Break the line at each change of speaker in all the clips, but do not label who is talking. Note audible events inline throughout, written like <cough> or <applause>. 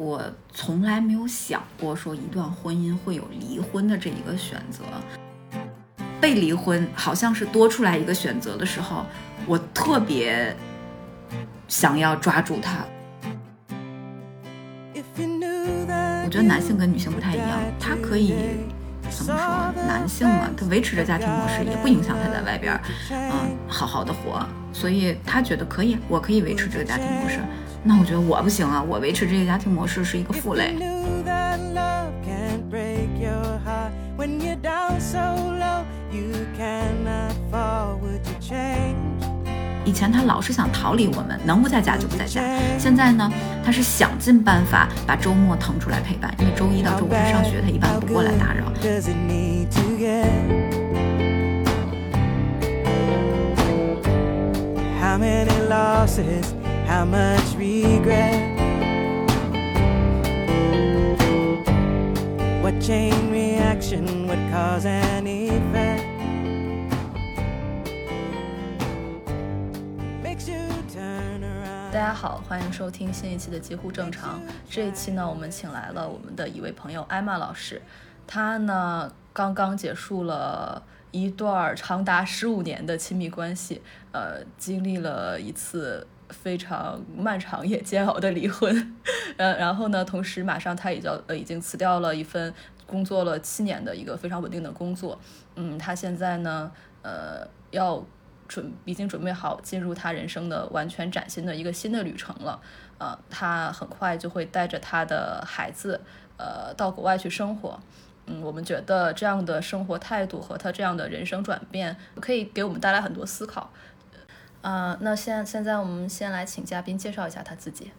我从来没有想过说一段婚姻会有离婚的这一个选择。被离婚好像是多出来一个选择的时候，我特别想要抓住它。我觉得男性跟女性不太一样，他可以怎么说？男性嘛，他维持着家庭模式，也不影响他在外边，嗯，好好的活，所以他觉得可以，我可以维持这个家庭模式。那我觉得我不行啊，我维持这个家庭模式是一个负累。以前他老是想逃离我们，能不在家就不在家。现在呢，他是想尽办法把周末腾出来陪伴，因为周一到周五上学，他一般不过来打扰。how how much regret what chain reaction would cause an effect makes you turn around 大家好欢迎收听新一期的几乎正常这一期呢我们请来了我们的一位朋友艾玛老师她呢刚刚结束了一段长达十五年的亲密关系呃经历了一次非常漫长也煎熬的离婚，<laughs> 呃，然后呢，同时马上他也叫呃已经辞掉了一份工作了七年的一个非常稳定的工作，嗯，他现在呢，呃，要准已经准备好进入他人生的完全崭新的一个新的旅程了，呃，他很快就会带着他的孩子，呃，到国外去生活，嗯，我们觉得这样的生活态度和他这样的人生转变可以给我们带来很多思考。呃，那现现在我们先来请嘉宾介绍一下他自己。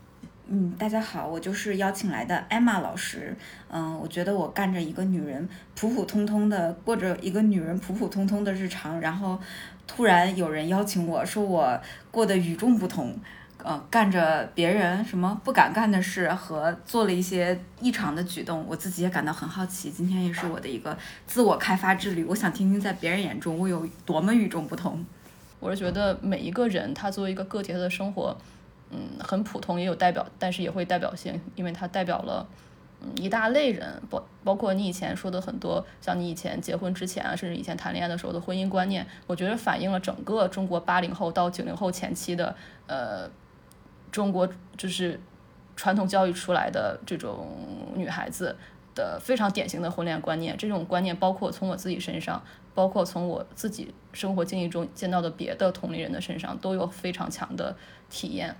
嗯，大家好，我就是邀请来的艾玛老师。嗯，我觉得我干着一个女人普普通通的过着一个女人普普通通的日常，然后突然有人邀请我说我过得与众不同，呃，干着别人什么不敢干的事和做了一些异常的举动，我自己也感到很好奇。今天也是我的一个自我开发之旅，我想听听在别人眼中我有多么与众不同。我是觉得每一个人，他作为一个个体，他的生活，嗯，很普通，也有代表，但是也会代表性，因为他代表了，嗯，一大类人，包包括你以前说的很多，像你以前结婚之前啊，甚至以前谈恋爱的时候的婚姻观念，我觉得反映了整个中国八零后到九零后前期的，呃，中国就是传统教育出来的这种女孩子的非常典型的婚恋观念，这种观念包括从我自己身上。包括从我自己生活经历中见到的别的同龄人的身上，都有非常强的体验。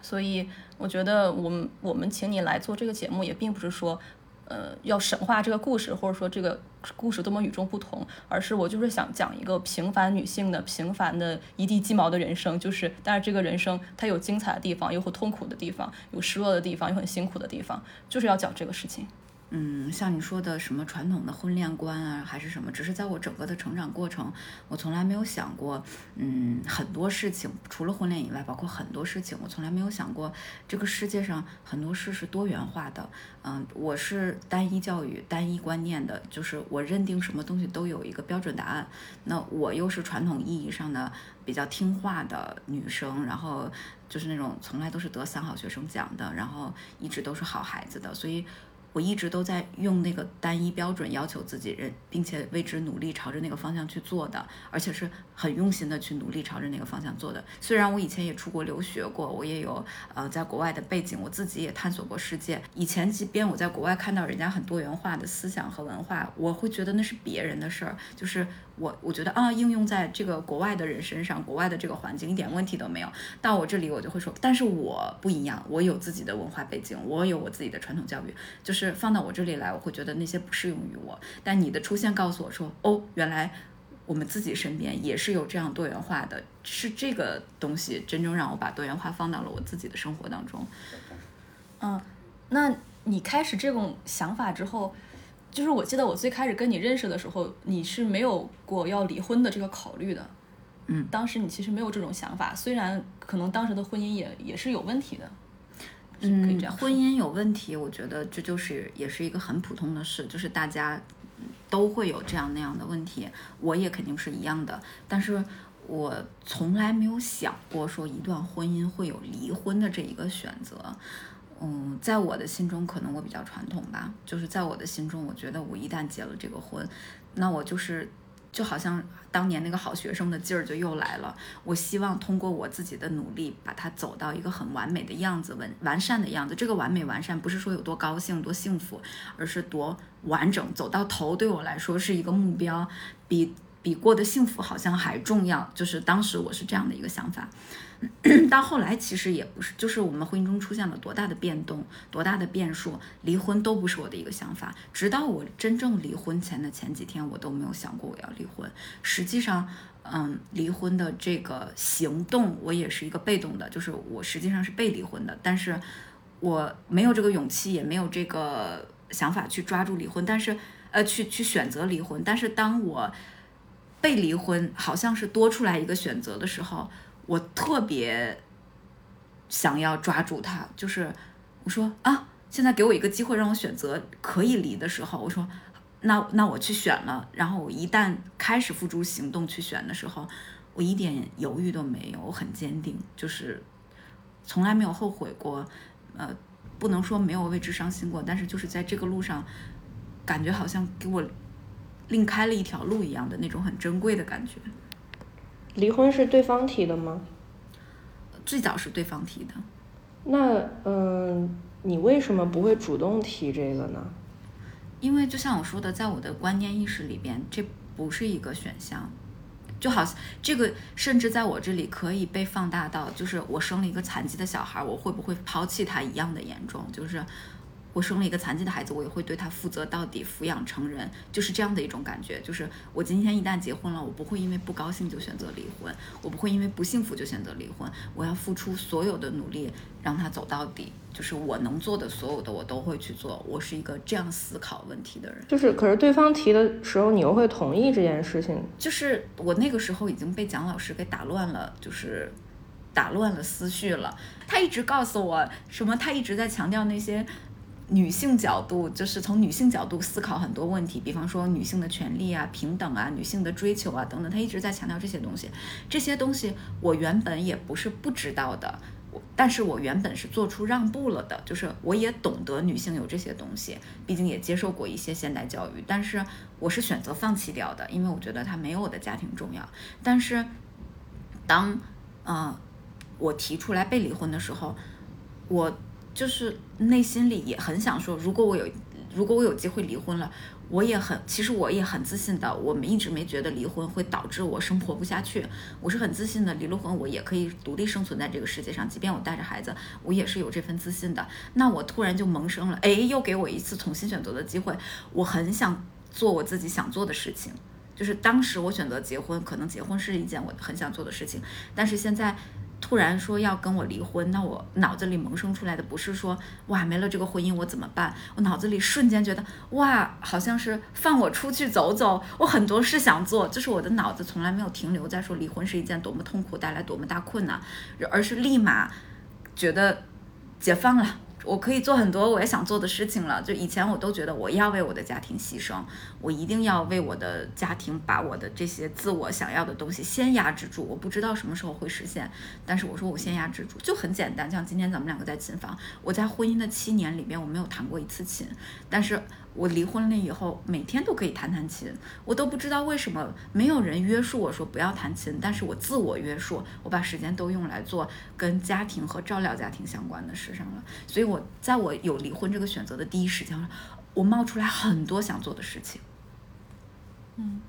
所以我觉得，我们我们请你来做这个节目，也并不是说，呃，要神话这个故事，或者说这个故事多么与众不同，而是我就是想讲一个平凡女性的平凡的一地鸡毛的人生。就是，但是这个人生它有精彩的地方，有很痛苦的地方，有失落的地方，有很辛苦的地方，就是要讲这个事情。嗯，像你说的什么传统的婚恋观啊，还是什么？只是在我整个的成长过程，我从来没有想过，嗯，很多事情除了婚恋以外，包括很多事情，我从来没有想过这个世界上很多事是多元化的。嗯，我是单一教育、单一观念的，就是我认定什么东西都有一个标准答案。那我又是传统意义上的比较听话的女生，然后就是那种从来都是得三好学生奖的，然后一直都是好孩子的，所以。我一直都在用那个单一标准要求自己，人，并且为之努力，朝着那个方向去做的，而且是很用心的去努力朝着那个方向做的。虽然我以前也出国留学过，我也有呃在国外的背景，我自己也探索过世界。以前即便我在国外看到人家很多元化的思想和文化，我会觉得那是别人的事儿，就是。我我觉得啊，应用在这个国外的人身上，国外的这个环境一点问题都没有。到我这里，我就会说，但是我不一样，我有自己的文化背景，我有我自己的传统教育，就是放到我这里来，我会觉得那些不适用于我。但你的出现告诉我说，哦，原来我们自己身边也是有这样多元化的，是这个东西真正让我把多元化放到了我自己的生活当中。嗯，那你开始这种想法之后。就是我记得我最开始跟你认识的时候，你是没有过要离婚的这个考虑的，嗯，当时你其实没有这种想法，虽然可能当时的婚姻也也是有问题的，嗯，婚姻有问题，我觉得这就是也是一个很普通的事，就是大家都会有这样那样的问题，我也肯定是一样的，但是我从来没有想过说一段婚姻会有离婚的这一个选择。嗯，在我的心中，可能我比较传统吧，就是在我的心中，我觉得我一旦结了这个婚，那我就是就好像当年那个好学生的劲儿就又来了。我希望通过我自己的努力，把它走到一个很完美的样子，完完善的样子。这个完美完善不是说有多高兴、多幸福，而是多完整。走到头对我来说是一个目标，比比过得幸福好像还重要。就是当时我是这样的一个想法。<clears throat> 到后来其实也不是，就是我们婚姻中出现了多大的变动，多大的变数，离婚都不是我的一个想法。直到我真正离婚前的前几天，我都没有想过我要离婚。实际上，嗯，离婚的这个行动，我也是一个被动的，就是我实际上是被离婚的，但是我没有这个勇气，也没有这个想法去抓住离婚，但是呃，去去选择离婚。但是当我被离婚，好像是多出来一个选择的时候。我特别想要抓住他，就是我说啊，现在给我一个机会让我选择可以离的时候，我说那那我去选了。然后我一旦开始付诸行动去选的时候，我一点犹豫都没有，我很坚定，就是从来没有后悔过。呃，不能说没有为之伤心过，但是就是在这个路上，感觉好像给我另开了一条路一样的那种很珍贵的感觉。
离婚是对方提的吗？
最早是对方提的。
那嗯，你为什么不会主动提这个呢？
因为就像我说的，在我的观念意识里边，这不是一个选项。就好像这个，甚至在我这里可以被放大到，就是我生了一个残疾的小孩，我会不会抛弃他一样的严重？就是。我生了一个残疾的孩子，我也会对他负责到底，抚养成人，就是这样的一种感觉。就是我今天一旦结婚了，我不会因为不高兴就选择离婚，我不会因为不幸福就选择离婚。我要付出所有的努力让他走到底，就是我能做的所有的我都会去做。我是一个这样思考问题的人。
就是，可是对方提的时候，你又会同意这件事情？
就是我那个时候已经被蒋老师给打乱了，就是打乱了思绪了。他一直告诉我什么？他一直在强调那些。女性角度就是从女性角度思考很多问题，比方说女性的权利啊、平等啊、女性的追求啊等等，她一直在强调这些东西。这些东西我原本也不是不知道的，但是我原本是做出让步了的，就是我也懂得女性有这些东西，毕竟也接受过一些现代教育，但是我是选择放弃掉的，因为我觉得它没有我的家庭重要。但是当嗯我提出来被离婚的时候，我。就是内心里也很想说，如果我有，如果我有机会离婚了，我也很，其实我也很自信的。我们一直没觉得离婚会导致我生活不下去，我是很自信的。离了婚，我也可以独立生存在这个世界上，即便我带着孩子，我也是有这份自信的。那我突然就萌生了，哎，又给我一次重新选择的机会。我很想做我自己想做的事情，就是当时我选择结婚，可能结婚是一件我很想做的事情，但是现在。突然说要跟我离婚，那我脑子里萌生出来的不是说哇没了这个婚姻我怎么办？我脑子里瞬间觉得哇好像是放我出去走走，我很多事想做，就是我的脑子从来没有停留在说离婚是一件多么痛苦带来多么大困难，而是立马觉得解放了。我可以做很多我也想做的事情了。就以前我都觉得我要为我的家庭牺牲，我一定要为我的家庭把我的这些自我想要的东西先压制住。我不知道什么时候会实现，但是我说我先压制住，就很简单。像今天咱们两个在琴房，我在婚姻的七年里面我没有弹过一次琴，但是。我离婚了以后，每天都可以弹弹琴，我都不知道为什么没有人约束我说不要弹琴，但是我自我约束，我把时间都用来做跟家庭和照料家庭相关的事上了。所以，我在我有离婚这个选择的第一时间，我冒出来很多想做的事情。
嗯。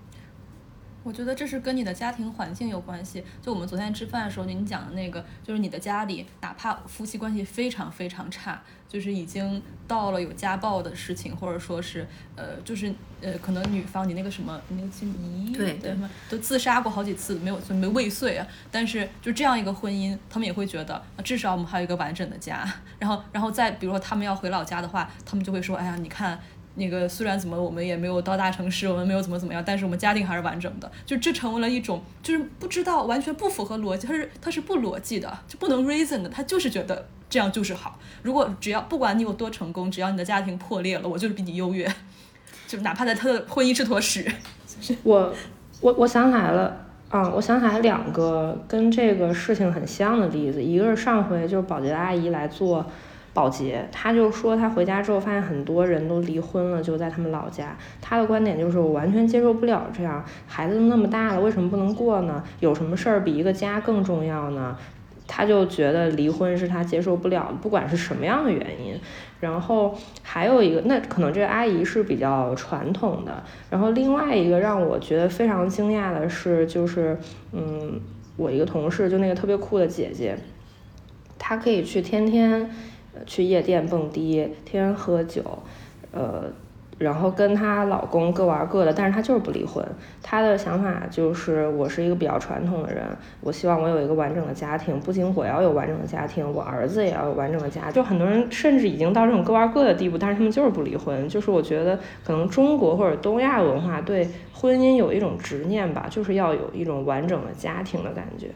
我觉得这是跟你的家庭环境有关系。就我们昨天吃饭的时候，您讲的那个，就是你的家里，哪怕夫妻关系非常非常差，就是已经到了有家暴的事情，或者说是，呃，就是呃，可能女方你那个什么，你那个亲姨
对对
都自杀过好几次，没有没未遂啊。但是就这样一个婚姻，他们也会觉得，至少我们还有一个完整的家。<laughs> 然后，然后再比如说他们要回老家的话，他们就会说，哎呀，你看。那个虽然怎么我们也没有到大城市，我们没有怎么怎么样，但是我们家庭还是完整的。就这成为了一种，就是不知道完全不符合逻辑，它是它是不逻辑的，就不能 reason 的。他就是觉得这样就是好。如果只要不管你有多成功，只要你的家庭破裂了，我就是比你优越。<laughs> 就哪怕在他的婚姻是坨屎。<laughs>
我我我想起来了啊，我想起来两个跟这个事情很像的例子，一个是上回就是保洁阿姨来做。保洁，他就说他回家之后发现很多人都离婚了，就在他们老家。他的观点就是我完全接受不了这样，孩子都那么大了，为什么不能过呢？有什么事儿比一个家更重要呢？他就觉得离婚是他接受不了的，不管是什么样的原因。然后还有一个，那可能这个阿姨是比较传统的。然后另外一个让我觉得非常惊讶的是，就是嗯，我一个同事，就那个特别酷的姐姐，她可以去天天去夜店蹦迪，天天喝酒，呃。然后跟她老公各玩各的，但是她就是不离婚。她的想法就是，我是一个比较传统的人，我希望我有一个完整的家庭，不仅我要有完整的家庭，我儿子也要有完整的家。就很多人甚至已经到这种各玩各的地步，但是他们就是不离婚。就是我觉得可能中国或者东亚文化对婚姻有一种执念吧，就是要有一种完整的家庭的感觉。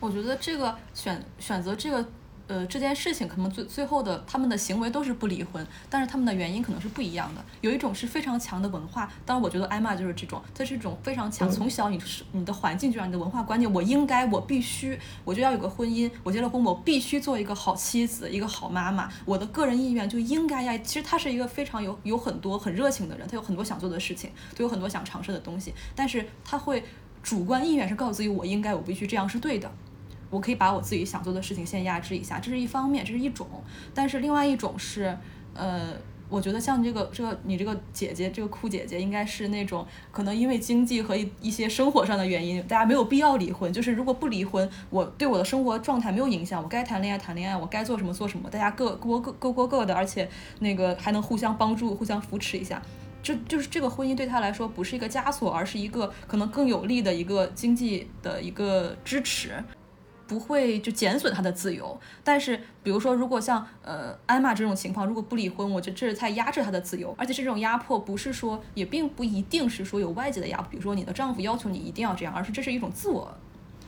我觉得这个选选择这个。呃，这件事情可能最最后的他们的行为都是不离婚，但是他们的原因可能是不一样的。有一种是非常强的文化，当然我觉得艾玛就是这种，它是一种非常强，从小你是你的环境就让你的文化观念，我应该，我必须，我就要有个婚姻，我结了婚，我必须做一个好妻子，一个好妈妈，我的个人意愿就应该呀。其实他是一个非常有有很多很热情的人，他有很多想做的事情，都有很多想尝试的东西，但是他会主观意愿是告诉自己我应该，我必须这样是对的。我可以把我自己想做的事情先压制一下，这是一方面，这是一种。但是另外一种是，呃，我觉得像这个这个你这个姐姐，这个酷姐姐，应该是那种可能因为经济和一一些生活上的原因，大家没有必要离婚。就是如果不离婚，我对我的生活状态没有影响，我该谈恋爱谈恋爱，我该做什么做什么，大家各过各各过各的，而且那个还能互相帮助、互相扶持一下。这就是这个婚姻对他来说不是一个枷锁，而是一个可能更有利的一个经济的一个支持。不会就减损他的自由，但是比如说，如果像呃艾玛这种情况，如果不离婚，我觉得这是在压制他的自由，而且这种压迫不是说，也并不一定是说有外界的压迫，比如说你的丈夫要求你一定要这样，而是这是一种自我，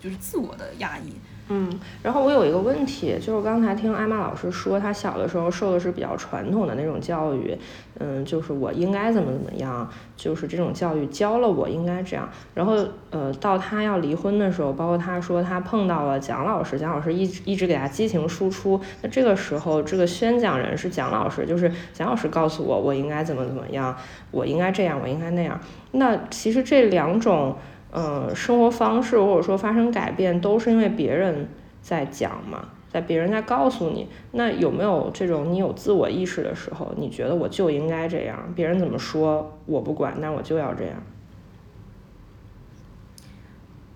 就是自我的压抑。
嗯，然后我有一个问题，就是刚才听艾玛老师说，她小的时候受的是比较传统的那种教育，嗯，就是我应该怎么怎么样，就是这种教育教了我应该这样。然后，呃，到她要离婚的时候，包括她说她碰到了蒋老师，蒋老师一直一直给她激情输出。那这个时候，这个宣讲人是蒋老师，就是蒋老师告诉我我应该怎么怎么样，我应该这样，我应该那样。那其实这两种。嗯，生活方式或者说发生改变，都是因为别人在讲嘛，在别人在告诉你。那有没有这种你有自我意识的时候，你觉得我就应该这样，别人怎么说我不管，但我就要这样？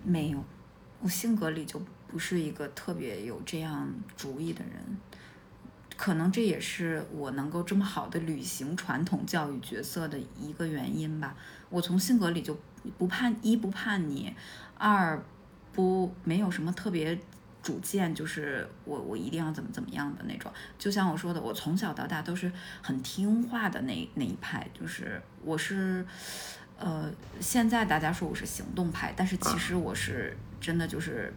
没有，我性格里就不是一个特别有这样主意的人。可能这也是我能够这么好的履行传统教育角色的一个原因吧。我从性格里就。不叛一不叛逆，二不没有什么特别主见，就是我我一定要怎么怎么样的那种。就像我说的，我从小到大都是很听话的那那一派，就是我是，呃，现在大家说我是行动派，但是其实我是真的就是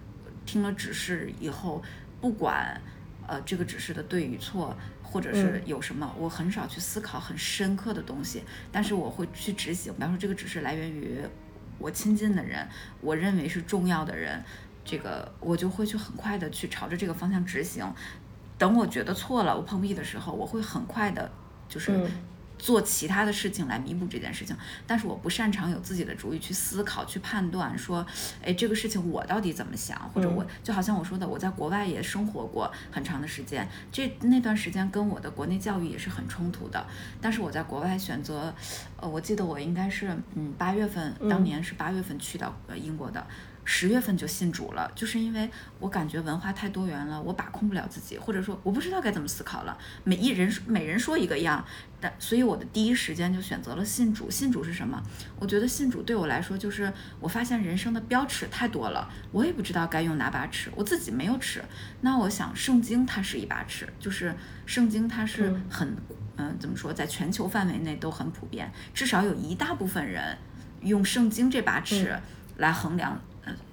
听了指示以后，不管呃这个指示的对与错。或者是有什么，我很少去思考很深刻的东西，但是我会去执行。比方说，这个只是来源于我亲近的人，我认为是重要的人，这个我就会去很快的去朝着这个方向执行。等我觉得错了，我碰壁的时候，我会很快的，就是。做其他的事情来弥补这件事情，但是我不擅长有自己的主意去思考、去判断，说，哎，这个事情我到底怎么想？或者我就好像我说的，我在国外也生活过很长的时间，这那段时间跟我的国内教育也是很冲突的。但是我在国外选择，呃，我记得我应该是，嗯，八月份，当年是八月份去到呃英国的。十月份就信主了，就是因为我感觉文化太多元了，我把控不了自己，或者说我不知道该怎么思考了。每一人每人说一个样，但所以我的第一时间就选择了信主。信主是什么？我觉得信主对我来说就是我发现人生的标尺太多了，我也不知道该用哪把尺，我自己没有尺。那我想圣经它是一把尺，就是圣经它是很嗯怎么说，在全球范围内都很普遍，至少有一大部分人用圣经这把尺来衡量。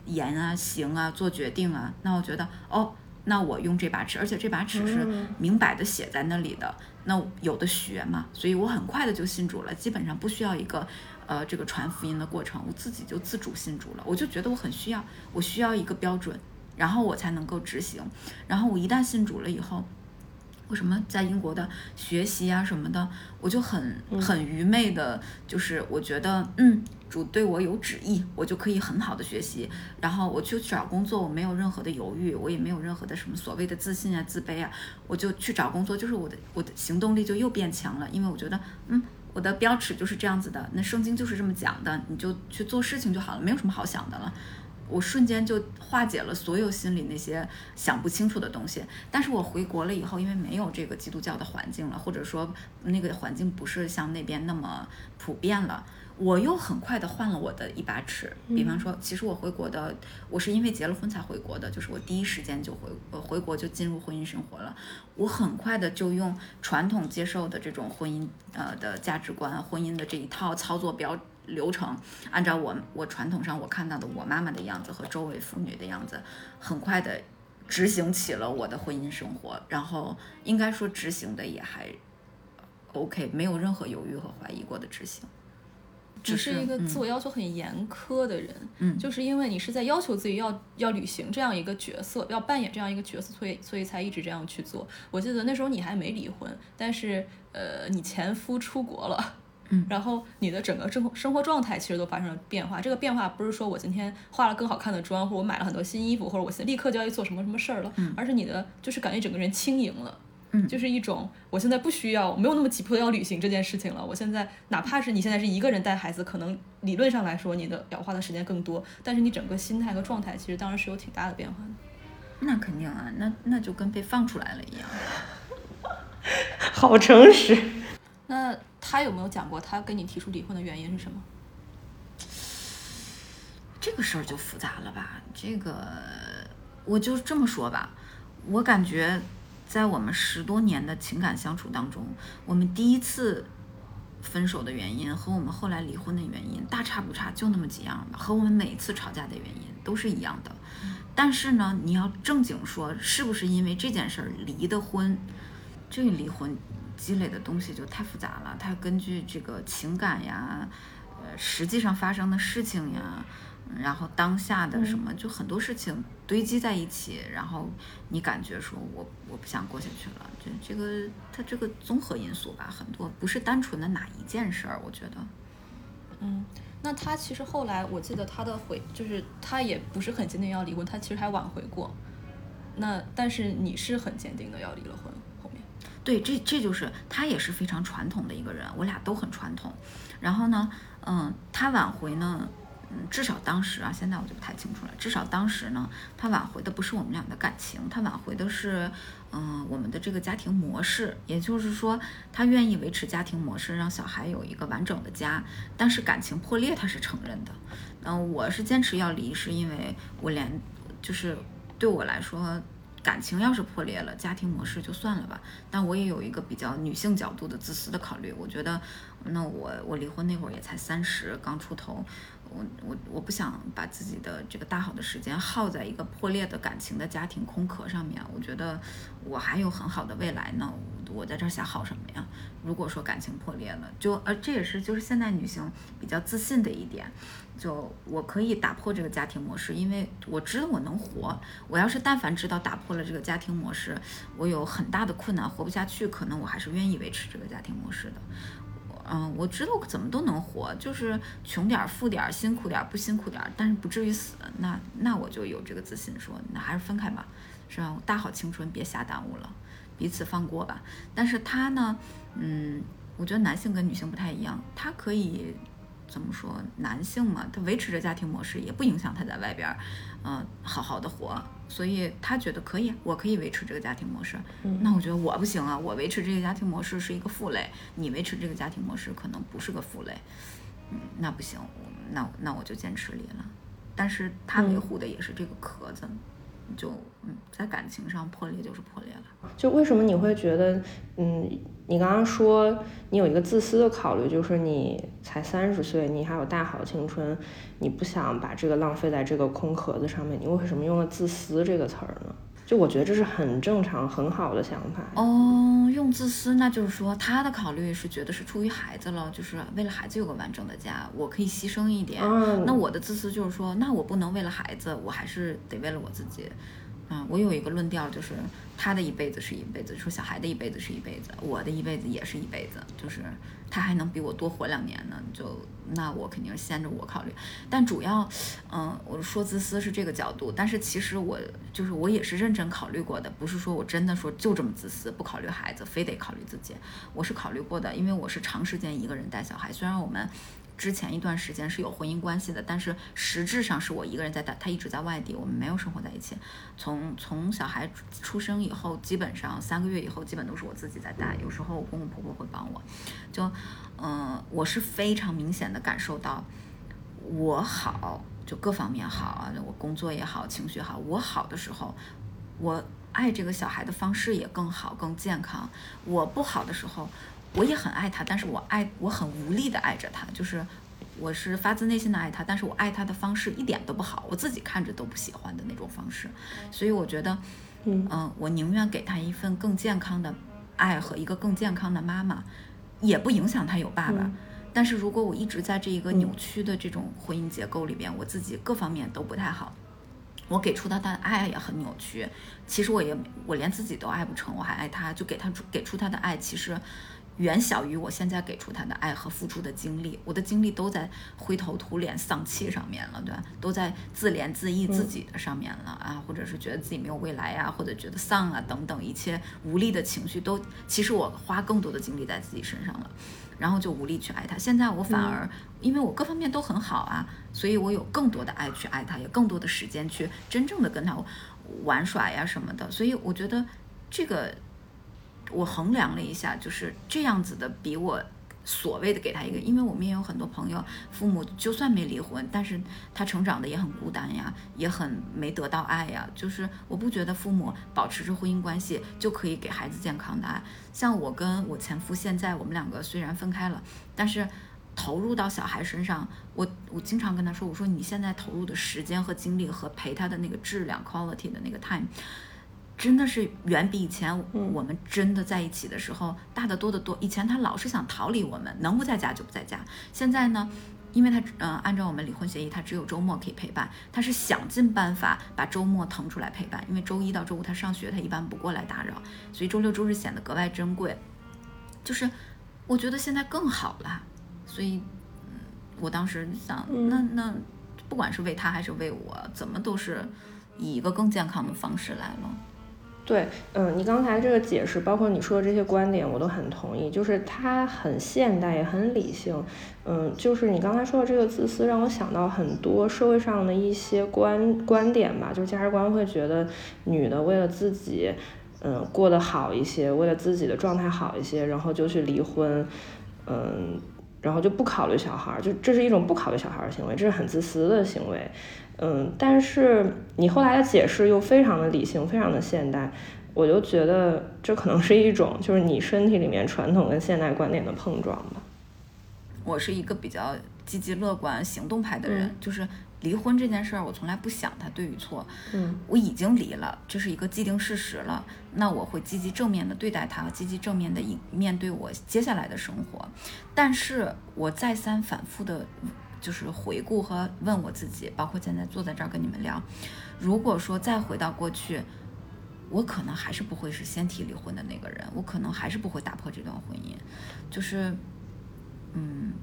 言啊，行啊，做决定啊，那我觉得哦，那我用这把尺，而且这把尺是明摆的写在那里的，那有的学嘛，所以我很快的就信主了，基本上不需要一个呃这个传福音的过程，我自己就自主信主了，我就觉得我很需要，我需要一个标准，然后我才能够执行，然后我一旦信主了以后，为什么在英国的学习啊什么的，我就很很愚昧的，就是我觉得，嗯，主对我有旨意，我就可以很好的学习，然后我去找工作，我没有任何的犹豫，我也没有任何的什么所谓的自信啊、自卑啊，我就去找工作，就是我的我的行动力就又变强了，因为我觉得，嗯，我的标尺就是这样子的，那圣经就是这么讲的，你就去做事情就好了，没有什么好想的了。我瞬间就化解了所有心里那些想不清楚的东西。但是我回国了以后，因为没有这个基督教的环境了，或者说那个环境不是像那边那么普遍了，我又很快的换了我的一把尺。比方说，其实我回国的，我是因为结了婚才回国的，就是我第一时间就回呃回国就进入婚姻生活了。我很快的就用传统接受的这种婚姻呃的价值观、婚姻的这一套操作标。流程按照我我传统上我看到的我妈妈的样子和周围妇女的样子，很快的执行起了我的婚姻生活，然后应该说执行的也还 OK，没有任何犹豫和怀疑过的执行。
只是一个自我要求很严苛的人，
嗯，
就是因为你是在要求自己要要履行这样一个角色，要扮演这样一个角色，所以所以才一直这样去做。我记得那时候你还没离婚，但是呃，你前夫出国了。
嗯，
然后你的整个生活生活状态其实都发生了变化。这个变化不是说我今天化了更好看的妆，或者我买了很多新衣服，或者我现在立刻就要去做什么什么事儿了，
嗯，
而是你的就是感觉整个人轻盈了，
嗯，
就是一种我现在不需要，没有那么急迫的要旅行这件事情了。我现在哪怕是你现在是一个人带孩子，可能理论上来说你的要花的时间更多，但是你整个心态和状态其实当然是有挺大的变化的。
那肯定啊，那那就跟被放出来了一样，<laughs> <laughs>
好诚实。
他有没有讲过他跟你提出离婚的原因是什么？
这个事儿就复杂了吧？这个我就这么说吧，我感觉在我们十多年的情感相处当中，我们第一次分手的原因和我们后来离婚的原因大差不差，就那么几样吧，和我们每次吵架的原因都是一样的。但是呢，你要正经说，是不是因为这件事儿离的婚？这个离婚。积累的东西就太复杂了，它根据这个情感呀，呃，实际上发生的事情呀，然后当下的什么，就很多事情堆积在一起，然后你感觉说我我不想过下去了，就这个它这个综合因素吧，很多不是单纯的哪一件事儿，我觉得。
嗯，那他其实后来我记得他的回就是他也不是很坚定要离婚，他其实还挽回过。那但是你是很坚定的要离了婚。
对，这这就是他也是非常传统的一个人，我俩都很传统。然后呢，嗯，他挽回呢，嗯，至少当时啊，现在我就不太清楚了。至少当时呢，他挽回的不是我们俩的感情，他挽回的是，嗯，我们的这个家庭模式。也就是说，他愿意维持家庭模式，让小孩有一个完整的家。但是感情破裂，他是承认的。嗯，我是坚持要离，是因为我连，就是对我来说。感情要是破裂了，家庭模式就算了吧。但我也有一个比较女性角度的自私的考虑，我觉得，那我我离婚那会儿也才三十，刚出头，我我我不想把自己的这个大好的时间耗在一个破裂的感情的家庭空壳上面。我觉得我还有很好的未来呢，我在这儿瞎耗什么呀？如果说感情破裂了，就呃这也是就是现在女性比较自信的一点。就我可以打破这个家庭模式，因为我知道我能活。我要是但凡知道打破了这个家庭模式，我有很大的困难活不下去，可能我还是愿意维持这个家庭模式的。嗯，我知道怎么都能活，就是穷点儿、富点儿、辛苦点儿、不辛苦点儿，但是不至于死。那那我就有这个自信，说那还是分开吧，是吧？大好青春别瞎耽误了，彼此放过吧。但是他呢，嗯，我觉得男性跟女性不太一样，他可以。怎么说？男性嘛，他维持着家庭模式，也不影响他在外边，嗯，好好的活。所以他觉得可以，我可以维持这个家庭模式。那我觉得我不行啊，我维持这个家庭模式是一个负累，你维持这个家庭模式可能不是个负累。嗯，那不行，那那我就坚持离了。但是他维护的也是这个壳子。就嗯，在感情上破裂就是破裂了。
就为什么你会觉得，嗯，你刚刚说你有一个自私的考虑，就是你才三十岁，你还有大好青春，你不想把这个浪费在这个空壳子上面，你为什么用了“自私”这个词儿呢？就我觉得这是很正常、很好的想法。
哦，用自私，那就是说他的考虑是觉得是出于孩子了，就是为了孩子有个完整的家，我可以牺牲一点。那我的自私就是说，那我不能为了孩子，我还是得为了我自己。嗯，我有一个论调，就是他的一辈子是一辈子，说小孩的一辈子是一辈子，我的一辈子也是一辈子，就是他还能比我多活两年呢，就那我肯定是先着我考虑。但主要，嗯，我说自私是这个角度，但是其实我就是我也是认真考虑过的，不是说我真的说就这么自私，不考虑孩子，非得考虑自己，我是考虑过的，因为我是长时间一个人带小孩，虽然我们。之前一段时间是有婚姻关系的，但是实质上是我一个人在带，他一直在外地，我们没有生活在一起。从从小孩出生以后，基本上三个月以后，基本都是我自己在带，有时候我公公婆婆会帮我。就，嗯，我是非常明显的感受到，我好，就各方面好啊，我工作也好，情绪好，我好的时候，我爱这个小孩的方式也更好，更健康。我不好的时候。我也很爱他，但是我爱我很无力的爱着他，就是我是发自内心的爱他，但是我爱他的方式一点都不好，我自己看着都不喜欢的那种方式，所以我觉得，嗯，我宁愿给他一份更健康的爱和一个更健康的妈妈，也不影响他有爸爸。但是如果我一直在这一个扭曲的这种婚姻结构里边，我自己各方面都不太好，我给出他的爱也很扭曲。其实我也我连自己都爱不成，我还爱他，就给他给出他的爱，其实。远小于我现在给出他的爱和付出的精力，我的精力都在灰头土脸、丧气上面了，对吧？都在自怜自艾自己的上面了啊，或者是觉得自己没有未来呀，或者觉得丧啊等等一切无力的情绪都，其实我花更多的精力在自己身上了，然后就无力去爱他。现在我反而因为我各方面都很好啊，所以我有更多的爱去爱他，也更多的时间去真正的跟他玩耍呀什么的，所以我觉得这个。我衡量了一下，就是这样子的，比我所谓的给他一个，因为我们也有很多朋友，父母就算没离婚，但是他成长的也很孤单呀，也很没得到爱呀。就是我不觉得父母保持着婚姻关系就可以给孩子健康的爱。像我跟我前夫现在，我们两个虽然分开了，但是投入到小孩身上，我我经常跟他说，我说你现在投入的时间和精力和陪他的那个质量 quality 的那个 time。真的是远比以前我们真的在一起的时候大得多得多。以前他老是想逃离我们，能不在家就不在家。现在呢，因为他嗯按照我们离婚协议，他只有周末可以陪伴，他是想尽办法把周末腾出来陪伴。因为周一到周五他上学，他一般不过来打扰，所以周六周日显得格外珍贵。就是我觉得现在更好了，所以嗯，我当时想，那那不管是为他还是为我，怎么都是以一个更健康的方式来了。
对，嗯，你刚才这个解释，包括你说的这些观点，我都很同意。就是他很现代，也很理性。嗯，就是你刚才说的这个自私，让我想到很多社会上的一些观观点吧。就是价值观会觉得，女的为了自己，嗯，过得好一些，为了自己的状态好一些，然后就去离婚，嗯，然后就不考虑小孩，就这是一种不考虑小孩的行为，这是很自私的行为。嗯，但是你后来的解释又非常的理性，非常的现代，我就觉得这可能是一种就是你身体里面传统跟现代观点的碰撞吧。
我是一个比较积极乐观、行动派的人，就是离婚这件事儿，我从来不想它对与错。
嗯，
我已经离了，这是一个既定事实了，那我会积极正面的对待它，积极正面的应面对我接下来的生活。但是我再三反复的。就是回顾和问我自己，包括现在坐在这儿跟你们聊，如果说再回到过去，我可能还是不会是先提离婚的那个人，我可能还是不会打破这段婚姻。就是，嗯，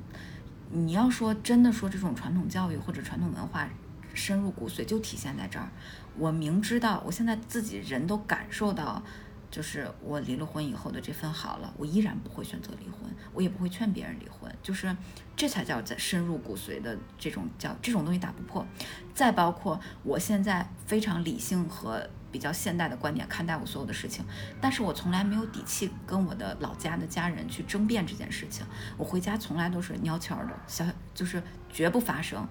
你要说真的说这种传统教育或者传统文化深入骨髓，就体现在这儿。我明知道，我现在自己人都感受到。就是我离了婚以后的这份好了，我依然不会选择离婚，我也不会劝别人离婚。就是这才叫在深入骨髓的这种叫这种东西打不破。再包括我现在非常理性和比较现代的观点看待我所有的事情，但是我从来没有底气跟我的老家的家人去争辩这件事情。我回家从来都是蔫悄的，小就是绝不发声，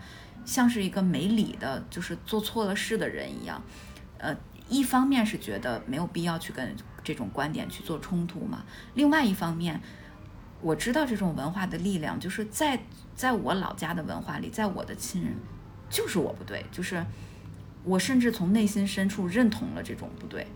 像是一个没理的，就是做错了事的人一样。呃，一方面是觉得没有必要去跟。这种观点去做冲突嘛？另外一方面，我知道这种文化的力量，就是在在我老家的文化里，在我的亲人，就是我不对，就是我甚至从内心深处认同了这种不对。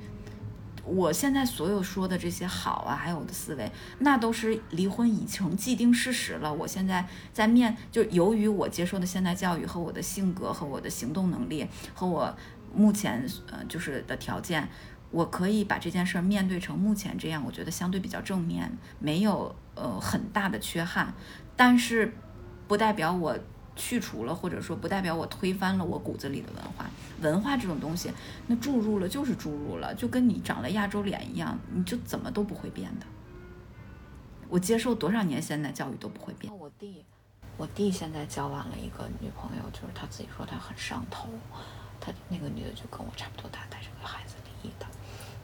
我现在所有说的这些好啊，还有我的思维，那都是离婚已成既定事实了。我现在在面，就由于我接受的现代教育和我的性格和我的行动能力和我。目前呃就是的条件，我可以把这件事儿面对成目前这样，我觉得相对比较正面，没有呃很大的缺憾，但是不代表我去除了，或者说不代表我推翻了我骨子里的文化。文化这种东西，那注入了就是注入了，就跟你长了亚洲脸一样，你就怎么都不会变的。我接受多少年现代教育都不会变。我弟，我弟现在交往了一个女朋友，就是他自己说他很上头，那个女的就跟我差不多大，带着个孩子离异的，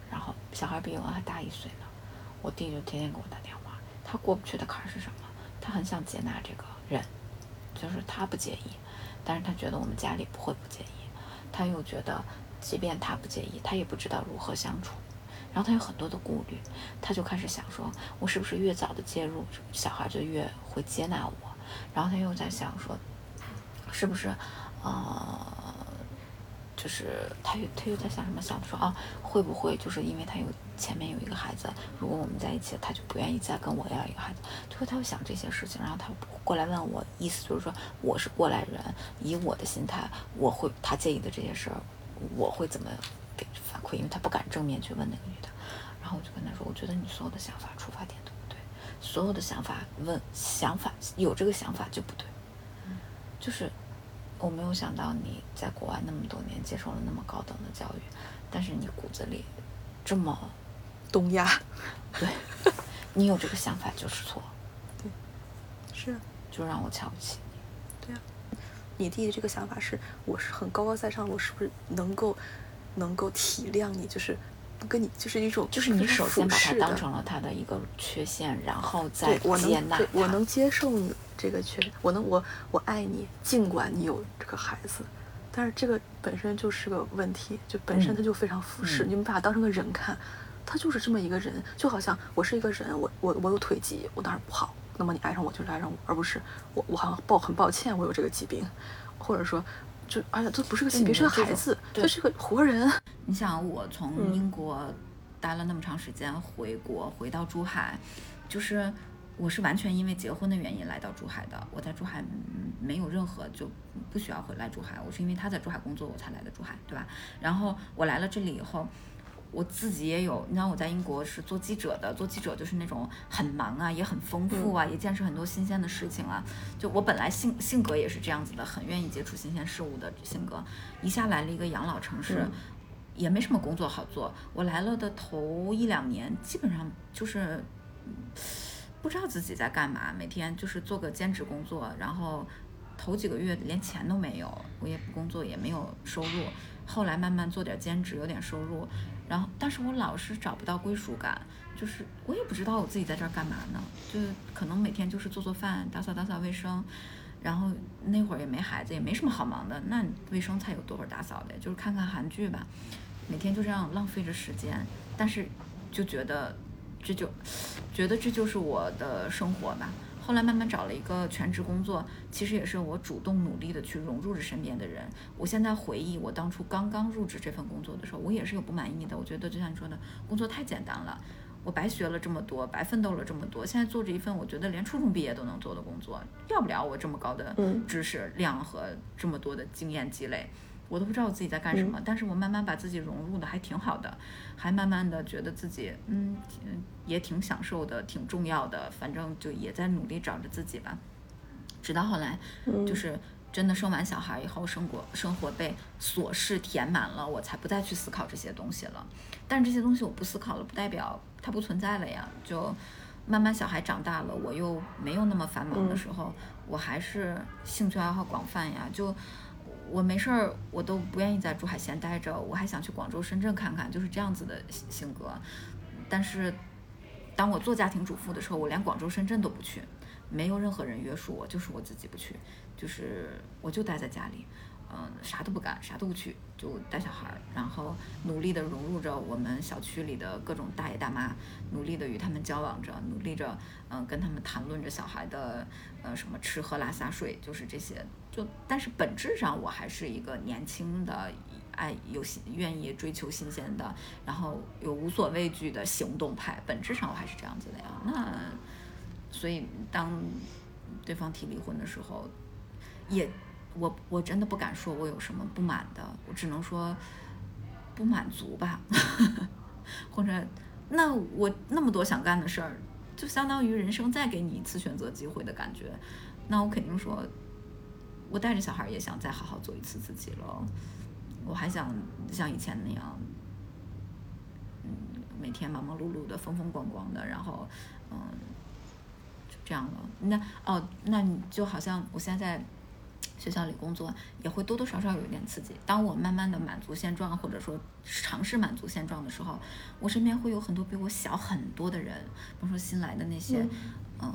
然后小孩比我还大一岁呢。我弟就天天给我打电话，他过不去的坎是什么？他很想接纳这个人，就是他不介意，但是他觉得我们家里不会不介意。他又觉得，即便他不介意，他也不知道如何相处，然后他有很多的顾虑，他就开始想说，我是不是越早的介入，小孩就越会接纳我？然后他又在想说，是不是，呃。就是他又他又在想什么？想说啊，会不会就是因为他有前面有一个孩子，如果我们在一起，他就不愿意再跟我要一个孩子。就会他会想这些事情，然后他过来问我，意思就是说我是过来人，以我的心态，我会他介意的这些事儿，我会怎么给反馈？因为他不敢正面去问那个女的。然后我就跟他说，我觉得你所有的想法出发点都不对，所有的想法问想法有这个想法就不对，就是。我没有想到你在国外那么多年，接受了那么高等的教育，但是你骨子里这么
东亚，
对，你有这个想法就是错，<laughs>
对，是，
就让我瞧不起
你。对啊，你弟弟这个想法是，我是很高高在上，我是不是能够能够体谅你？就是不跟你就是一种，
就是你首先把他当成了他的一个缺陷，然后再接纳他，
我能接受你。这个确实，我能我我爱你，尽管你有这个孩子，但是这个本身就是个问题，就本身他就非常复视，你们把他当成个人看，他就是这么一个人，就好像我是一个人，我我我有腿疾，我当然不好，那么你爱上我就是爱上我，而不是我我好像抱很抱歉我有这个疾病，或者说就而且这不是个性别，是个孩子，这是个活人。
你想我从英国待了那么长时间，回国回到珠海，就是。我是完全因为结婚的原因来到珠海的。我在珠海没有任何就不需要回来珠海。我是因为他在珠海工作，我才来的珠海，对吧？然后我来了这里以后，我自己也有。你知道我在英国是做记者的，做记者就是那种很忙啊，也很丰富啊，也见识很多新鲜的事情啊。就我本来性性格也是这样子的，很愿意接触新鲜事物的性格。一下来了一个养老城市，也没什么工作好做。我来了的头一两年，基本上就是。不知道自己在干嘛，每天就是做个兼职工作，然后头几个月连钱都没有，我也不工作，也没有收入。后来慢慢做点兼职，有点收入，然后但是我老是找不到归属感，就是我也不知道我自己在这儿干嘛呢，就可能每天就是做做饭、打扫打扫卫生，然后那会儿也没孩子，也没什么好忙的，那卫生才有多会儿打扫的，就是看看韩剧吧，每天就这样浪费着时间，但是就觉得。这就觉得这就是我的生活吧。后来慢慢找了一个全职工作，其实也是我主动努力的去融入着身边的人。我现在回忆我当初刚刚入职这份工作的时候，我也是有不满意的。我觉得就像你说的，工作太简单了，我白学了这么多，白奋斗了这么多，现在做着一份我觉得连初中毕业都能做的工作，要不了我这么高的知识量和这么多的经验积累。我都不知道我自己在干什么，但是我慢慢把自己融入的还挺好的，还慢慢的觉得自己嗯也挺享受的，挺重要的，反正就也在努力找着自己吧。直到后来，就是真的生完小孩以后，生活生活被琐事填满了，我才不再去思考这些东西了。但是这些东西我不思考了，不代表它不存在了呀。就慢慢小孩长大了，我又没有那么繁忙的时候，我还是兴趣爱好广泛呀，就。我没事儿，我都不愿意在珠海闲待着，我还想去广州、深圳看看，就是这样子的性格。但是，当我做家庭主妇的时候，我连广州、深圳都不去，没有任何人约束我，就是我自己不去，就是我就待在家里。嗯，啥都不干，啥都不去，就带小孩儿，然后努力的融入着我们小区里的各种大爷大妈，努力的与他们交往着，努力着，嗯，跟他们谈论着小孩的，呃，什么吃喝拉撒睡，就是这些。就但是本质上我还是一个年轻的，爱有新愿意追求新鲜的，然后有无所畏惧的行动派。本质上我还是这样子的呀。那所以当对方提离婚的时候，也。我我真的不敢说我有什么不满的，我只能说不满足吧，<laughs> 或者那我那么多想干的事儿，就相当于人生再给你一次选择机会的感觉，那我肯定说，我带着小孩也想再好好做一次自己了，我还想像以前那样，嗯，每天忙忙碌碌的、风风光光的，然后嗯，就这样了。那哦，那你就好像我现在。学校里工作也会多多少少有一点刺激。当我慢慢的满足现状，或者说尝试满足现状的时候，我身边会有很多比我小很多的人，比如说新来的那些，呃。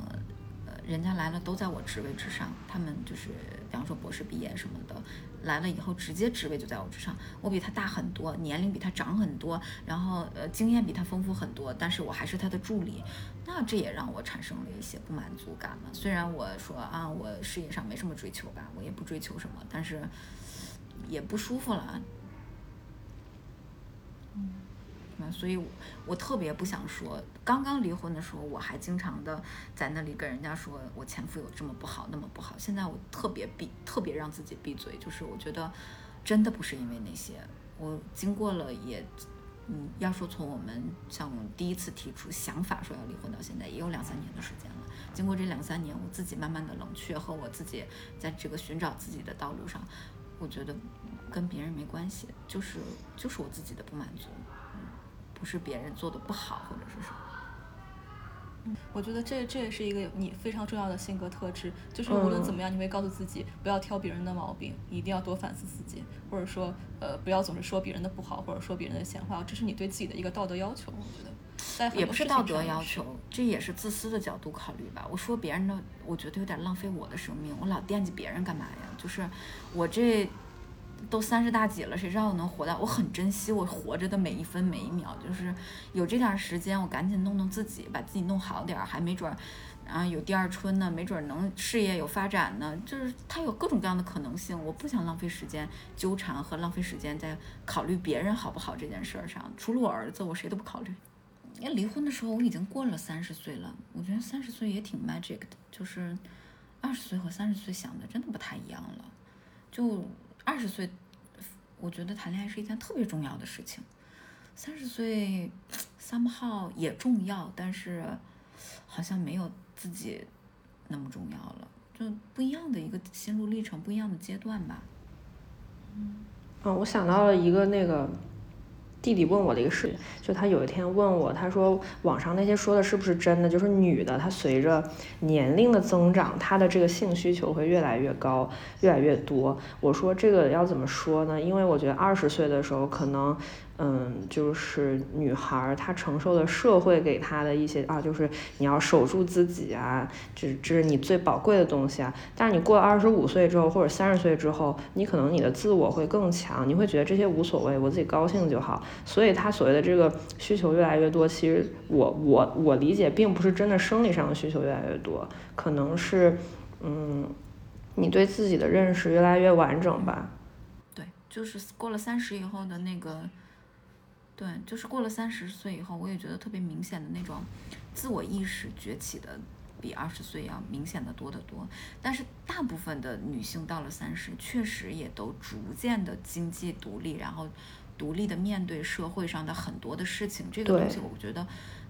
人家来了都在我职位之上，他们就是比方说博士毕业什么的，来了以后直接职位就在我之上，我比他大很多，年龄比他长很多，然后呃经验比他丰富很多，但是我还是他的助理，那这也让我产生了一些不满足感了。虽然我说啊我事业上没什么追求吧，我也不追求什么，但是也不舒服了。嗯。所以，我特别不想说。刚刚离婚的时候，我还经常的在那里跟人家说我前夫有这么不好，那么不好。现在我特别闭，特别让自己闭嘴。就是我觉得，真的不是因为那些。我经过了也，嗯，要说从我们像第一次提出想法说要离婚到现在，也有两三年的时间了。经过这两三年，我自己慢慢的冷却和我自己在这个寻找自己的道路上，我觉得跟别人没关系，就是就是我自己的不满足。不是别人做的不好，或者是什么。
嗯，我觉得这这也是一个你非常重要的性格特质，就是无论怎么样，你会告诉自己不要挑别人的毛病，一定要多反思自己，或者说，呃，不要总是说别人的不好，或者说别人的闲话，这是你对自己的一个道德要求。我觉得，
也不是道德要求，这也是自私的角度考虑吧。我说别人的，我觉得有点浪费我的生命，我老惦记别人干嘛呀？就是我这。都三十大几了，谁知道我能活到？我很珍惜我活着的每一分每一秒，就是有这点时间，我赶紧弄弄自己，把自己弄好点儿，还没准儿，啊，有第二春呢，没准儿能事业有发展呢。就是它有各种各样的可能性，我不想浪费时间纠缠和浪费时间在考虑别人好不好这件事儿上。除了我儿子，我谁都不考虑。因为离婚的时候我已经过了三十岁了，我觉得三十岁也挺 magic 的，就是二十岁和三十岁想的真的不太一样了，就。二十岁，我觉得谈恋爱是一件特别重要的事情。三十岁，，somehow 也重要，但是好像没有自己那么重要了。就不一样的一个心路历程，不一样的阶段吧。
嗯，我想到了一个那个。弟弟问我的一个事，就他有一天问我，他说网上那些说的是不是真的？就是女的她随着年龄的增长，她的这个性需求会越来越高，越来越多。我说这个要怎么说呢？因为我觉得二十岁的时候可能。嗯，就是女孩她承受的社会给她的一些啊，就是你要守住自己啊，这这是你最宝贵的东西啊。但是你过了二十五岁之后，或者三十岁之后，你可能你的自我会更强，你会觉得这些无所谓，我自己高兴就好。所以她所谓的这个需求越来越多，其实我我我理解并不是真的生理上的需求越来越多，可能是嗯，你对自己的认识越来越完整吧。
对，就是过了三十以后的那个。对，就是过了三十岁以后，我也觉得特别明显的那种自我意识崛起的，比二十岁要明显的多得多。但是大部分的女性到了三十，确实也都逐渐的经济独立，然后独立的面对社会上的很多的事情。这个东西，我觉得。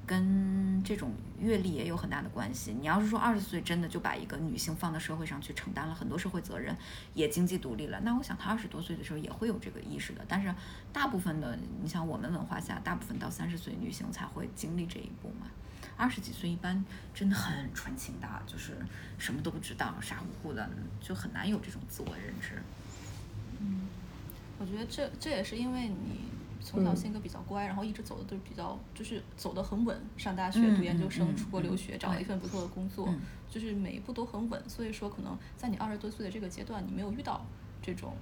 跟这种阅历也有很大的关系。你要是说二十岁真的就把一个女性放到社会上去承担了很多社会责任，也经济独立了，那我想她二十多岁的时候也会有这个意识的。但是大部分的，你像我们文化下，大部分到三十岁女性才会经历这一步嘛。二十几岁一般真的很纯情的，就是什么都不知道，傻乎乎的，就很难有这种自我认知。
嗯，我觉得这这也是因为你。从小性格比较乖，然后一直走的都是比较，就是走的很稳。上大学、读研究生、出国留学，找了一份不错的工作，就是每一步都很稳。所以说，可能在你二十多岁的这个阶段，你没有遇到这种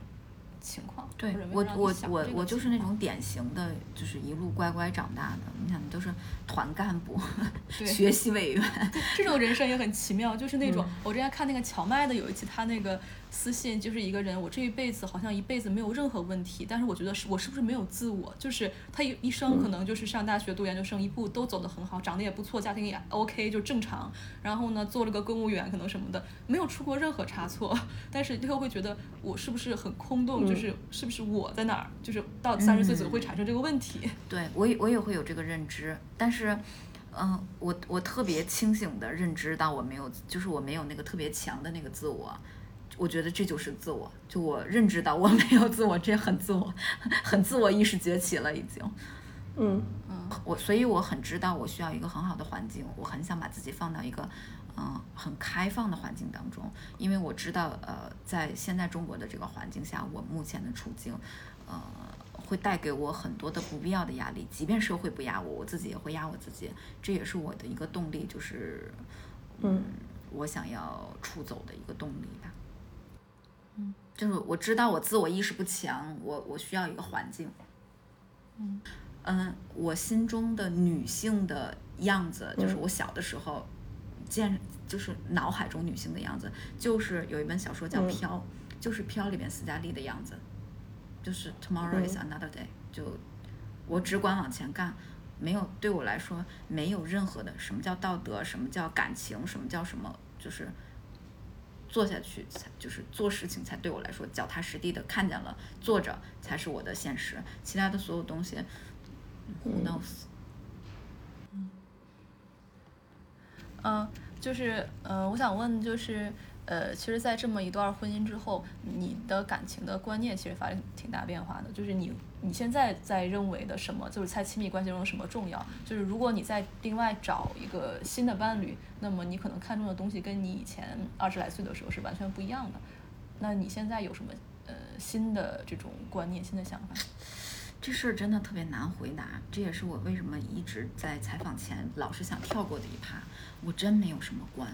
情况。
对我我我我就是那种典型的，就是一路乖乖长大的。你看，都是团干部、<laughs>
对
学习委员，
这种人生也很奇妙，就是那种、我之前看那个荞麦的有一期，他那个私信就是一个人，我这一辈子好像一辈子没有任何问题，但是我觉得是我是不是没有自我？就是他一一生可能就是上大学、读研究生一步都走得很好，长得也不错，家庭也 OK 就正常，然后呢做了个公务员可能什么的，没有出过任何差错，<laughs> 但是他又会觉得我是不是很空洞？就是是不是我在哪儿？就是到三十岁左右会产生这个问题。
对我也我也会有这个认知，但是，嗯、我我特别清醒的认知到我没有，就是我没有那个特别强的那个自我，我觉得这就是自我，就我认知到我 <laughs> 没有自我，这很自我，很自我意识崛起了已经。
嗯嗯
我所以我很知道我需要一个很好的环境，我很想把自己放到一个嗯很开放的环境当中，因为我知道呃在现在中国的这个环境下，我目前的处境，呃会带给我很多的不必要的压力，即便社会不压我，我自己也会压我自己，这也是我的一个动力，就是
嗯
我想要出走的一个动力吧。嗯，就是我知道我自我意识不强，我我需要一个环境。嗯嗯，我心中的女性的样子，就是我小的时候见，就是脑海中女性的样子，就是有一本小说叫《
嗯
飘》，就是《飘》里面斯嘉丽的样子，就是 Tomorrow is another day，就我只管往前干，没有对我来说没有任何的什么叫道德，什么叫感情，什么叫什么，就是做下去才就是做事情才对我来说脚踏实地的看见了，做着才是我的现实，其他的所有东西，who knows？
嗯，就是呃，我想问，就是呃，其实，在这么一段婚姻之后，你的感情的观念其实发生挺大变化的。就是你你现在在认为的什么，就是在亲密关系中什么重要？就是如果你在另外找一个新的伴侣，那么你可能看重的东西跟你以前二十来岁的时候是完全不一样的。那你现在有什么呃新的这种观念、新的想法？
这事儿真的特别难回答，这也是我为什么一直在采访前老是想跳过的一趴。我真没有什么关，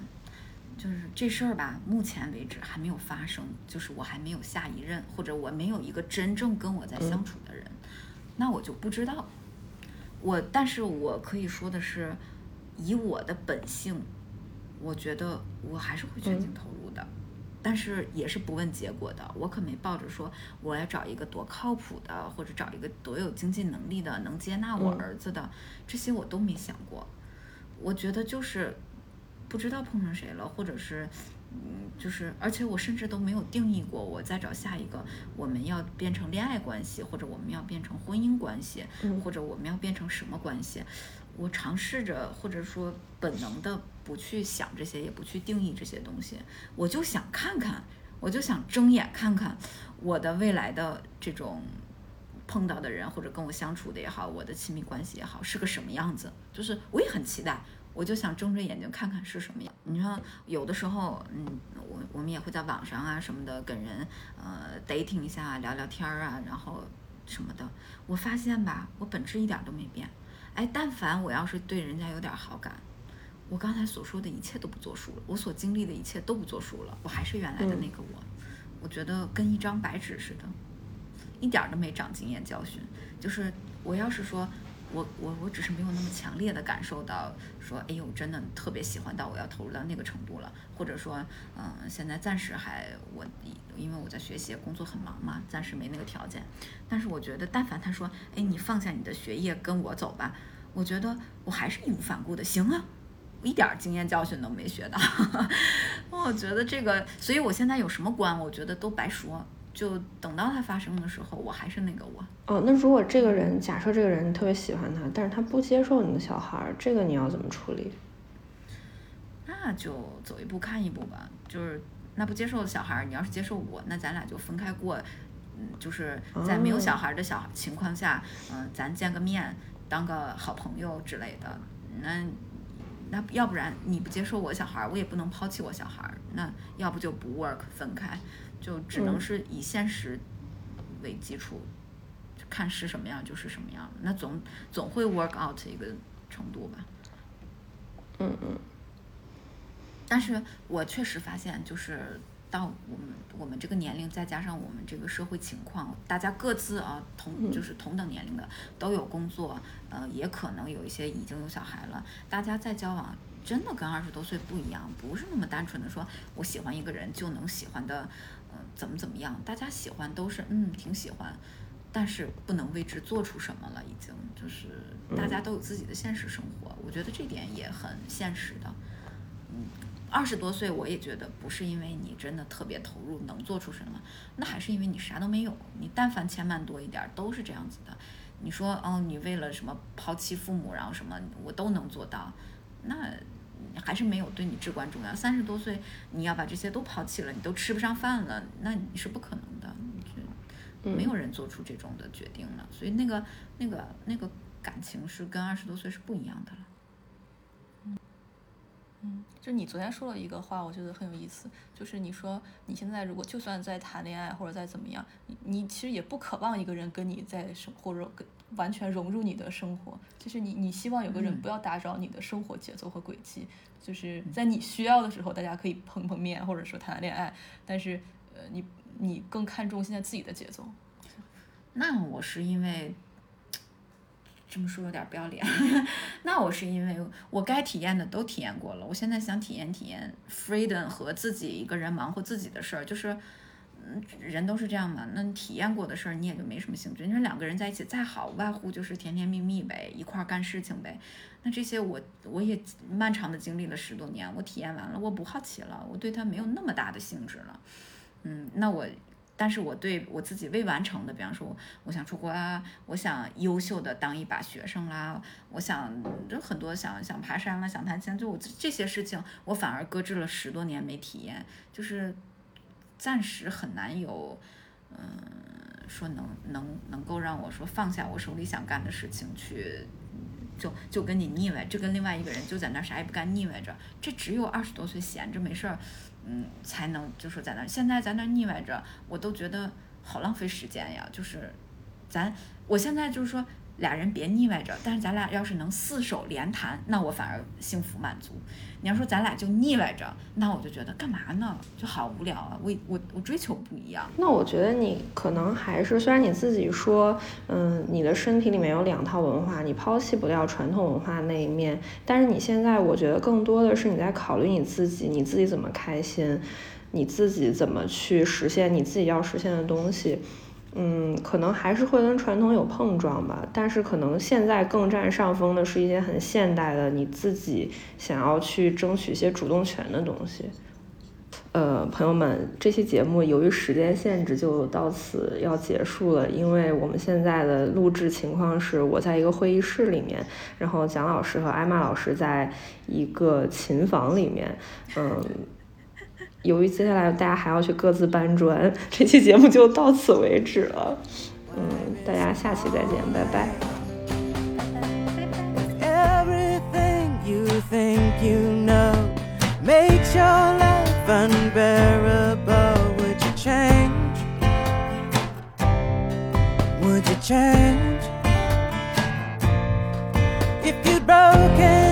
就是这事儿吧，目前为止还没有发生，就是我还没有下一任，或者我没有一个真正跟我在相处的人，那我就不知道。我，但是我可以说的是，以我的本性，我觉得我还是会全情投入的。但是也是不问结果的，我可没抱着说我要找一个多靠谱的，或者找一个多有经济能力的，能接纳我
嗯
儿子的，这些我都没想过。我觉得就是不知道碰上谁了，或者是，嗯，就是，而且我甚至都没有定义过，我再找下一个，我们要变成恋爱关系，或者我们要变成婚姻关系，
嗯
或者我们要变成什么关系，我尝试着，或者说本能的不去想这些，也不去定义这些东西，我就想看看，我就想睁眼看看我的未来的这种碰到的人，或者跟我相处的也好，我的亲密关系也好，是个什么样子，就是我也很期待。我就想睁着眼睛看看是什么样。你说有的时候，嗯，我我们也会在网上啊什么的跟人呃 dating 一下，聊聊天儿啊，然后什么的。我发现吧，我本质一点都没变。哎，但凡我要是对人家有点好感，我刚才所说的一切都不作数了，我所经历的一切都不作数了，我还是原来的那个我。我觉得跟一张白纸似的，一点儿都没长经验教训。就是我要是说。我我我只是没有那么强烈的感受到说，哎呦，真的特别喜欢到我要投入到那个程度了，或者说，嗯，现在暂时还我因为我在学习工作很忙嘛，暂时没那个条件。但是我觉得，但凡他说，哎，你放下你的学业跟我走吧，我觉得我还是义无反顾的，行啊，一点经验教训都没学到。<laughs> 我觉得这个，所以我现在有什么关，我觉得都白说。就等到它发生的时候，我还是那个我。
哦，那如果这个人，假设这个人特别喜欢他，但是他不接受你的小孩儿，这个你要怎么处理？
那就走一步看一步吧。就是那不接受的小孩儿，你要是接受我，那咱俩就分开过。嗯，就是在没有小孩的小情况下，嗯、呃，咱见个面，当个好朋友之类的。那那要不然你不接受我小孩儿，我也不能抛弃我小孩儿。那要不就不 work 分开。就只能是以现实为基础，嗯、看是什么样就是什么样，那总总会 work out 一个程度吧。
嗯嗯。
但是我确实发现，就是到我们我们这个年龄，再加上我们这个社会情况，大家各自啊同就是同等年龄的都有工作，呃，也可能有一些已经有小孩了，大家在交往真的跟二十多岁不一样，不是那么单纯的说我喜欢一个人就能喜欢的，嗯，怎么怎么样，大家喜欢都是嗯挺喜欢，但是不能为之做出什么了，已经就是大家都有自己的现实生活，我觉得这点也很现实的，嗯。二十多岁，我也觉得不是因为你真的特别投入能做出什么，那还是因为你啥都没有。你但凡钱万多一点，都是这样子的。你说，哦，你为了什么抛弃父母，然后什么，我都能做到，那还是没有对你至关重要。三十多岁，你要把这些都抛弃了，你都吃不上饭了，那你是不可能的。没有人做出这种的决定了，所以那个、那个、那个感情是跟二十多岁是不一样的了。
嗯，就你昨天说了一个话，我觉得很有意思，就是你说你现在如果就算在谈恋爱或者再怎么样，你你其实也不渴望一个人跟你在生或者跟完全融入你的生活，就是你你希望有个人不要打扰你的生活节奏和轨迹，就是在你需要的时候大家可以碰碰面或者说谈谈恋爱，但是呃你你更看重现在自己的节奏。
那我是因为。这么说有点不要脸，<laughs> 那我是因为我该体验的都体验过了，我现在想体验体验 freedom 和自己一个人忙活自己的事儿，就是，嗯，人都是这样嘛。那体验过的事儿，你也就没什么兴趣。你说两个人在一起再好，无外乎就是甜甜蜜蜜呗，一块儿干事情呗。那这些我我也漫长的经历了十多年，我体验完了，我不好奇了，我对他没有那么大的兴致了。嗯，那我。但是我对我自己未完成的，比方说，我我想出国啊，我想优秀的当一把学生啦，我想就很多想想爬山啦，想弹琴，就我这些事情，我反而搁置了十多年没体验，就是暂时很难有，嗯，说能能能够让我说放下我手里想干的事情去，就就跟你腻歪，就跟另外一个人就在那啥也不干腻歪着，这只有二十多岁闲着没事儿。嗯，才能就说在那，现在在那腻歪着，我都觉得好浪费时间呀。就是，咱我现在就是说。俩人别腻歪着，但是咱俩要是能四手连弹，那我反而幸福满足。你要说咱俩就腻歪着，那我就觉得干嘛呢？就好无聊啊！我我我追求不一样。
那我觉得你可能还是，虽然你自己说，嗯，你的身体里面有两套文化，你抛弃不掉传统文化那一面，但是你现在我觉得更多的是你在考虑你自己，你自己怎么开心，你自己怎么去实现你自己要实现的东西。嗯，可能还是会跟传统有碰撞吧，但是可能现在更占上风的是一些很现代的，你自己想要去争取一些主动权的东西。呃，朋友们，这期节目由于时间限制就到此要结束了，因为我们现在的录制情况是我在一个会议室里面，然后蒋老师和艾玛老师在一个琴房里面，嗯。由于接下来大家还要去各自搬砖，这期节目就到此为止了。嗯，大家下期再见，拜拜。If you'd broken